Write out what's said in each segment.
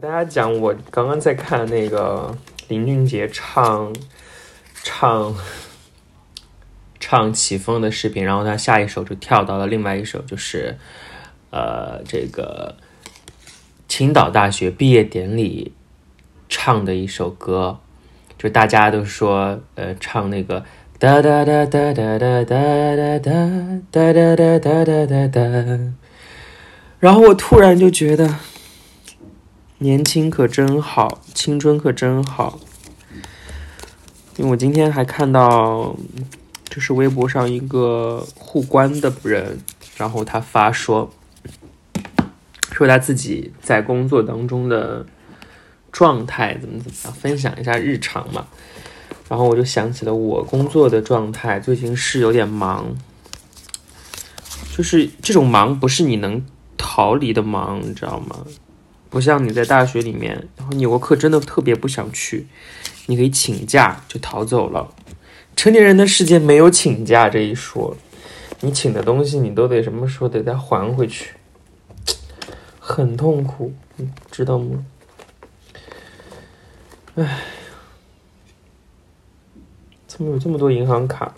给大家讲，我刚刚在看那个林俊杰唱唱唱起风的视频，然后他下一首就跳到了另外一首，就是呃这个青岛大学毕业典礼唱的一首歌，就大家都说呃唱那个哒哒哒哒哒哒哒哒哒哒哒哒哒哒哒哒，然后我突然就觉得。年轻可真好，青春可真好。因为我今天还看到，就是微博上一个互关的人，然后他发说，说他自己在工作当中的状态怎么怎么样，分享一下日常嘛。然后我就想起了我工作的状态，最近是有点忙，就是这种忙不是你能逃离的忙，你知道吗？不像你在大学里面，然后你有个课真的特别不想去，你可以请假就逃走了。成年人的世界没有请假这一说，你请的东西你都得什么时候得再还回去，很痛苦，你知道吗？唉，怎么有这么多银行卡？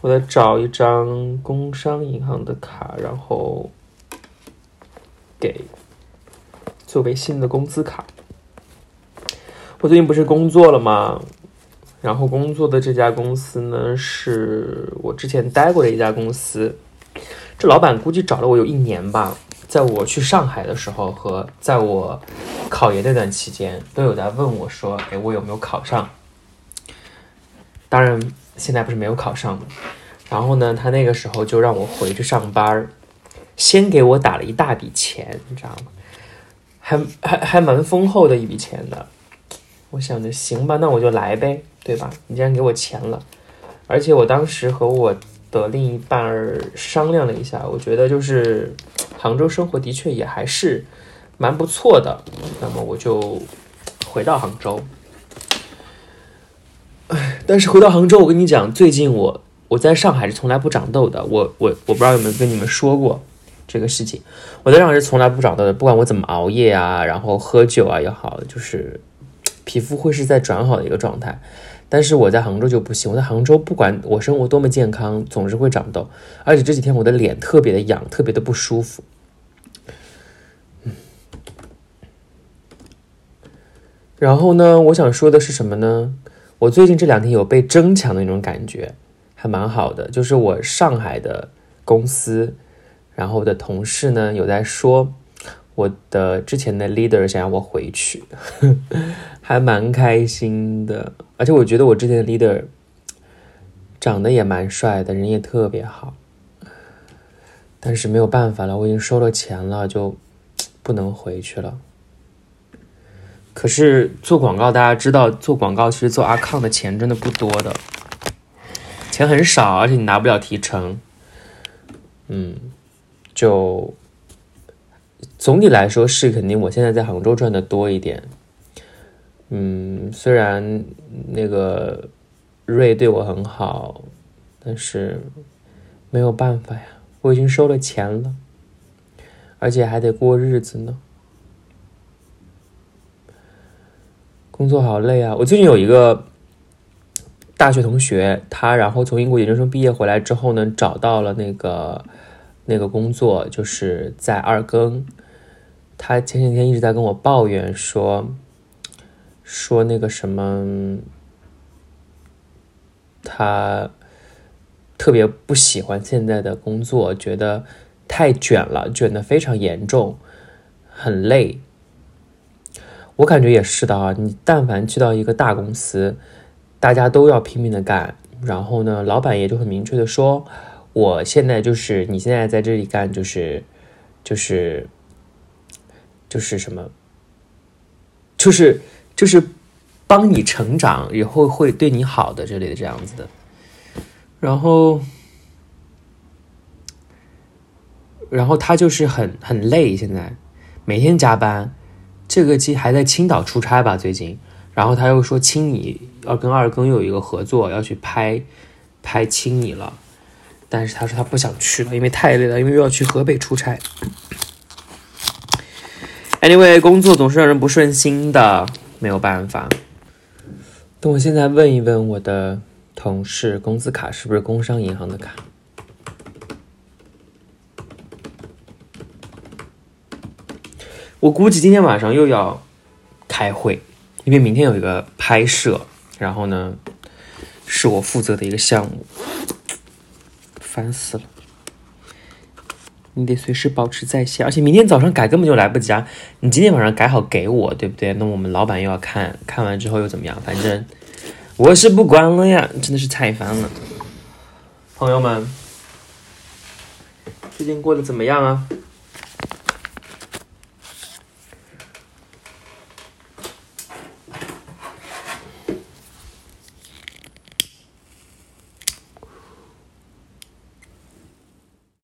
我在找一张工商银行的卡，然后给。作为新的工资卡，我最近不是工作了吗？然后工作的这家公司呢，是我之前待过的一家公司。这老板估计找了我有一年吧，在我去上海的时候和在我考研那段期间，都有在问我说：“哎，我有没有考上？”当然，现在不是没有考上然后呢，他那个时候就让我回去上班先给我打了一大笔钱，你知道吗？还还还蛮丰厚的一笔钱的，我想着行吧，那我就来呗，对吧？你既然给我钱了，而且我当时和我的另一半儿商量了一下，我觉得就是杭州生活的确也还是蛮不错的，那么我就回到杭州。哎，但是回到杭州，我跟你讲，最近我我在上海是从来不长痘的，我我我不知道有没有跟你们说过。这个事情，我在上海是从来不长痘的，不管我怎么熬夜啊，然后喝酒啊也好，就是皮肤会是在转好的一个状态。但是我在杭州就不行，我在杭州不管我生活多么健康，总是会长痘，而且这几天我的脸特别的痒，特别的不舒服。嗯，然后呢，我想说的是什么呢？我最近这两天有被争抢的那种感觉，还蛮好的，就是我上海的公司。然后我的同事呢有在说，我的之前的 leader 想要我回去，还蛮开心的。而且我觉得我之前的 leader 长得也蛮帅的，人也特别好。但是没有办法了，我已经收了钱了，就不能回去了。可是做广告，大家知道做广告其实做阿康的钱真的不多的，钱很少，而且你拿不了提成。嗯。就总体来说是肯定，我现在在杭州赚的多一点。嗯，虽然那个瑞对我很好，但是没有办法呀，我已经收了钱了，而且还得过日子呢。工作好累啊！我最近有一个大学同学，他然后从英国研究生毕业回来之后呢，找到了那个。那个工作就是在二更，他前几天一直在跟我抱怨说，说那个什么，他特别不喜欢现在的工作，觉得太卷了，卷的非常严重，很累。我感觉也是的啊，你但凡去到一个大公司，大家都要拼命的干，然后呢，老板也就很明确的说。我现在就是你现在在这里干，就是，就是，就是什么，就是就是帮你成长，以后会对你好的这类的这样子的。然后，然后他就是很很累，现在每天加班。这个期还在青岛出差吧？最近，然后他又说青你要跟二更有一个合作，要去拍拍青你了。但是他说他不想去了，因为太累了，因为又要去河北出差。Anyway，工作总是让人不顺心的，没有办法。等我现在问一问我的同事，工资卡是不是工商银行的卡？我估计今天晚上又要开会，因为明天有一个拍摄，然后呢是我负责的一个项目，烦死了。你得随时保持在线，而且明天早上改根本就来不及啊！你今天晚上改好给我，对不对？那我们老板又要看看完之后又怎么样？反正我是不管了呀，真的是太烦了。朋友们，最近过得怎么样啊？